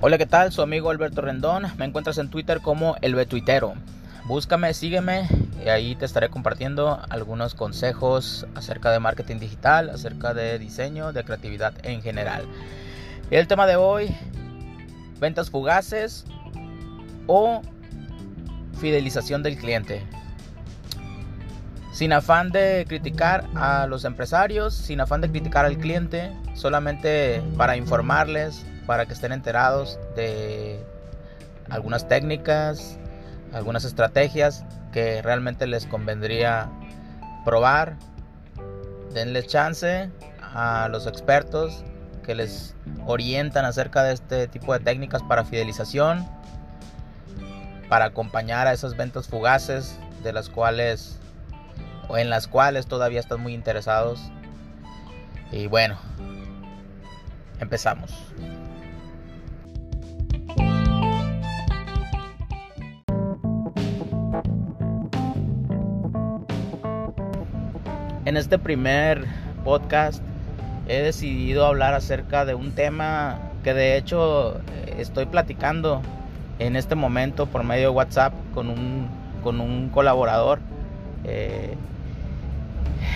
Hola, ¿qué tal? Su amigo Alberto Rendón. Me encuentras en Twitter como El Betuitero. Búscame, sígueme y ahí te estaré compartiendo algunos consejos acerca de marketing digital, acerca de diseño, de creatividad en general. El tema de hoy, ventas fugaces o fidelización del cliente. Sin afán de criticar a los empresarios, sin afán de criticar al cliente, solamente para informarles, para que estén enterados de algunas técnicas, algunas estrategias que realmente les convendría probar. Denles chance a los expertos que les orientan acerca de este tipo de técnicas para fidelización, para acompañar a esas ventas fugaces de las cuales o en las cuales todavía están muy interesados. Y bueno, empezamos. En este primer podcast he decidido hablar acerca de un tema que de hecho eh, estoy platicando en este momento por medio de WhatsApp con un, con un colaborador. Eh,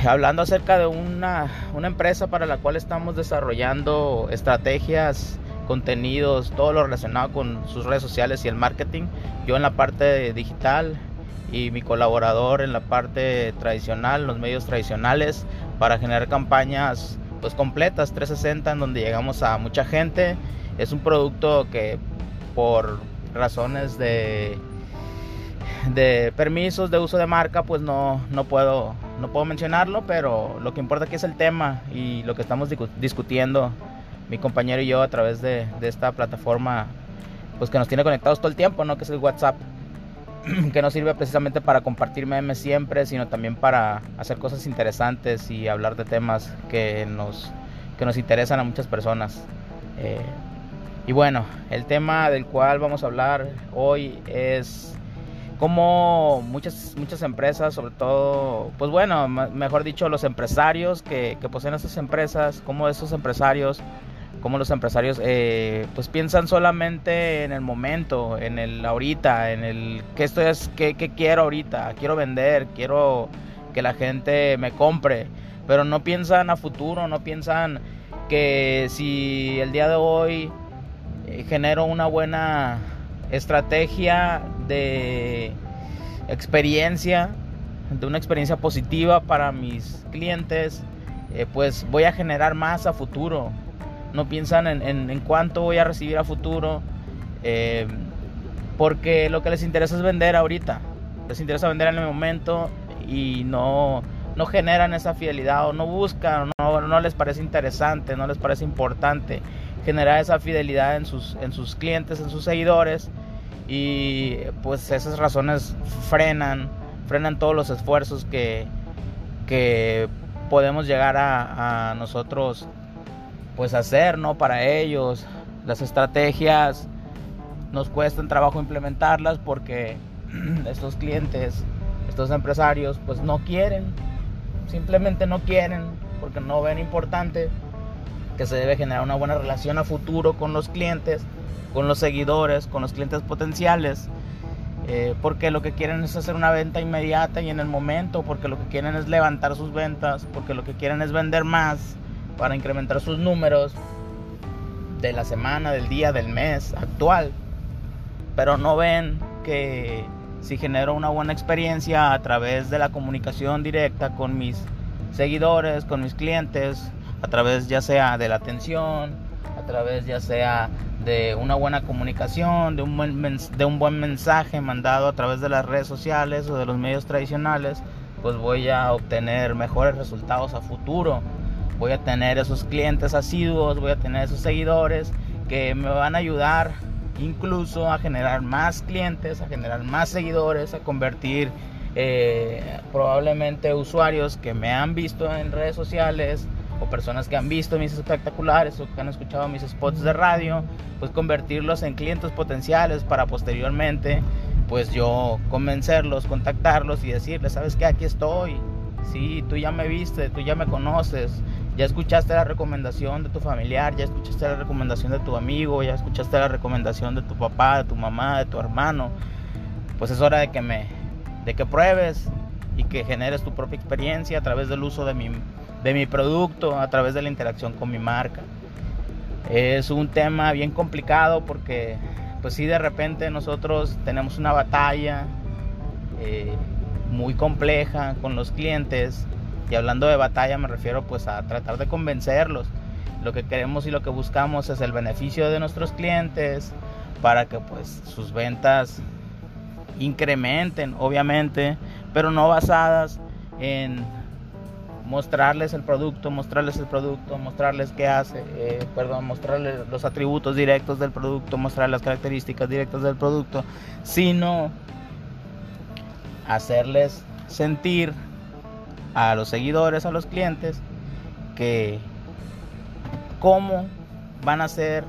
hablando acerca de una, una, empresa para la cual estamos desarrollando estrategias, contenidos, todo lo relacionado con sus redes sociales y el marketing. Yo en la parte digital, y mi colaborador en la parte tradicional, los medios tradicionales, para generar campañas pues completas 360 en donde llegamos a mucha gente. Es un producto que por razones de de permisos de uso de marca pues no, no puedo no puedo mencionarlo pero lo que importa aquí es el tema y lo que estamos discutiendo mi compañero y yo a través de, de esta plataforma pues que nos tiene conectados todo el tiempo no que es el WhatsApp que no sirve precisamente para compartir memes siempre, sino también para hacer cosas interesantes y hablar de temas que nos, que nos interesan a muchas personas. Eh, y bueno, el tema del cual vamos a hablar hoy es cómo muchas, muchas empresas, sobre todo, pues bueno, mejor dicho, los empresarios que, poseen esas empresas, cómo esos empresarios como los empresarios eh, pues piensan solamente en el momento, en el ahorita, en el que esto es, qué, quiero ahorita, quiero vender, quiero que la gente me compre, pero no piensan a futuro, no piensan que si el día de hoy eh, genero una buena estrategia de experiencia, de una experiencia positiva para mis clientes, eh, pues voy a generar más a futuro no piensan en, en, cuánto voy a recibir a futuro, eh, porque lo que les interesa es vender ahorita, les interesa vender en el momento y no, no generan esa fidelidad o no buscan, no, no les parece interesante, no les parece importante generar esa fidelidad en sus, en sus clientes, en sus seguidores. Y pues esas razones frenan, frenan todos los esfuerzos que, que podemos llegar a, a nosotros pues hacer, ¿no? Para ellos. Las estrategias nos cuestan trabajo implementarlas porque estos clientes, estos empresarios, pues no quieren, simplemente no quieren, porque no ven importante que se debe generar una buena relación a futuro con los clientes, con los seguidores, con los clientes potenciales. Eh, porque lo que quieren es hacer una venta inmediata y en el momento, porque lo que quieren es levantar sus ventas, porque lo que quieren es vender más, para incrementar sus números de la semana, del día, del mes actual. Pero no ven que si genero una buena experiencia a través de la comunicación directa con mis seguidores, con mis clientes, a través ya sea de la atención, a través ya sea de una buena comunicación, de un buen, de un buen mensaje mandado a través de las redes sociales o de los medios tradicionales, pues voy a obtener mejores resultados a futuro voy a tener esos clientes asiduos, voy a tener esos seguidores que me van a ayudar incluso a generar más clientes, a generar más seguidores, a convertir eh, probablemente usuarios que me han visto en redes sociales o personas que han visto mis espectaculares o que han escuchado mis spots de radio, pues convertirlos en clientes potenciales para posteriormente pues yo convencerlos, contactarlos y decirles, sabes que aquí estoy, sí, tú ya me viste, tú ya me conoces, ya escuchaste la recomendación de tu familiar, ya escuchaste la recomendación de tu amigo, ya escuchaste la recomendación de tu papá, de tu mamá, de tu hermano, pues es hora de que me de que pruebes y que generes tu propia experiencia a través del uso de mi, de mi producto, a través de la interacción con mi marca. Es un tema bien complicado porque pues si de repente nosotros tenemos una batalla eh, muy compleja con los clientes y hablando de batalla me refiero pues a tratar de convencerlos. Lo que queremos y lo que buscamos es el beneficio de nuestros clientes para que pues sus ventas incrementen, obviamente, pero no basadas en mostrarles el producto, mostrarles el producto, mostrarles qué hace, eh, perdón, mostrarles los atributos directos del producto, mostrar las características directas del producto, sino hacerles sentir a los seguidores, a los clientes, que cómo van a ser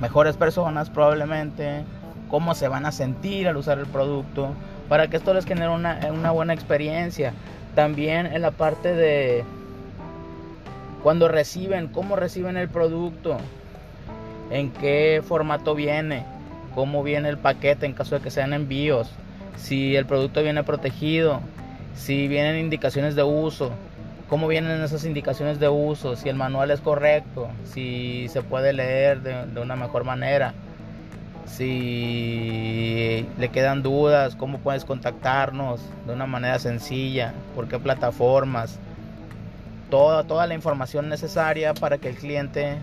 mejores personas probablemente, cómo se van a sentir al usar el producto, para que esto les genere una, una buena experiencia. También en la parte de cuando reciben, cómo reciben el producto, en qué formato viene, cómo viene el paquete en caso de que sean envíos, si el producto viene protegido, si vienen indicaciones de uso, cómo vienen esas indicaciones de uso, si el manual es correcto, si se puede leer de, una mejor manera, si le quedan dudas, cómo puedes contactarnos de una manera sencilla, por qué plataformas, toda, toda la información necesaria para que el cliente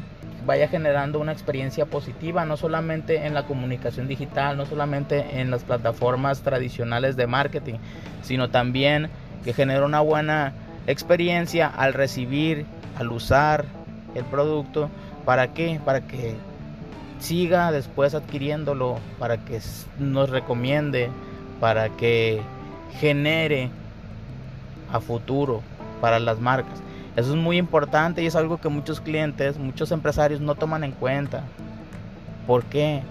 vaya generando una experiencia positiva, no solamente en la comunicación digital, no solamente en las plataformas tradicionales de marketing, sino también que genere una buena experiencia al recibir, al usar el producto. ¿Para qué? Para que siga después adquiriéndolo, para que nos recomiende, para que genere a futuro para las marcas. Eso es muy importante y es algo que muchos clientes, muchos empresarios no toman en cuenta. ¿Por qué?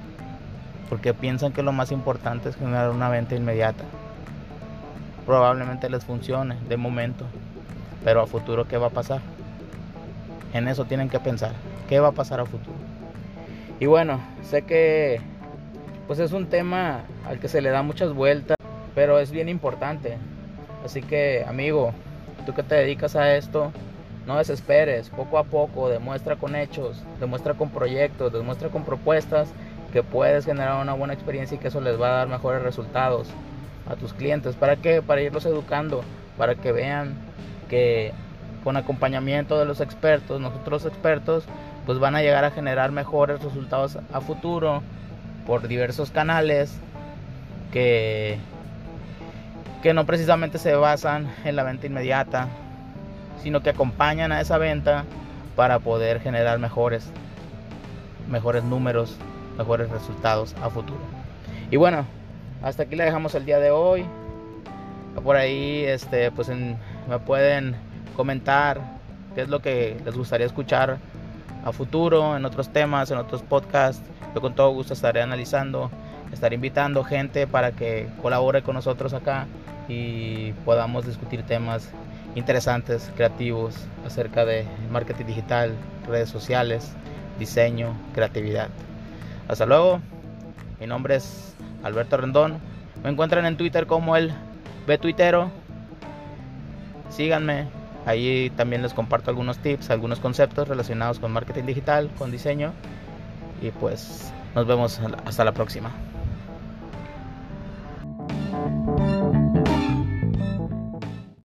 Porque piensan que lo más importante es generar una venta inmediata. Probablemente les funcione de momento, pero a futuro ¿qué va a pasar? En eso tienen que pensar. ¿Qué va a pasar a futuro? Y bueno, sé que pues es un tema al que se le da muchas vueltas, pero es bien importante. Así que, amigo, tú que te dedicas a esto, no desesperes, poco a poco, demuestra con hechos, demuestra con proyectos, demuestra con propuestas que puedes generar una buena experiencia y que eso les va a dar mejores resultados a tus clientes. ¿Para qué? Para irlos educando, para que vean que con acompañamiento de los expertos, nosotros expertos, pues van a llegar a generar mejores resultados a futuro por diversos canales que, que no precisamente se basan en la venta inmediata, sino que acompañan a esa venta para poder generar mejores, mejores números, mejores resultados a futuro. Y bueno, hasta aquí le dejamos el día de hoy. Por ahí, este, pues me pueden comentar qué es lo que les gustaría escuchar a futuro, en otros temas, en otros podcasts. Yo con todo gusto estaré analizando, estaré invitando gente para que colabore con nosotros acá y podamos discutir temas interesantes, creativos acerca de marketing digital, redes sociales, diseño, creatividad. Hasta luego. Mi nombre es Alberto Rendón. Me encuentran en Twitter como el Betuitero. Síganme. Ahí también les comparto algunos tips, algunos conceptos relacionados con marketing digital, con diseño. Y pues nos vemos hasta la próxima.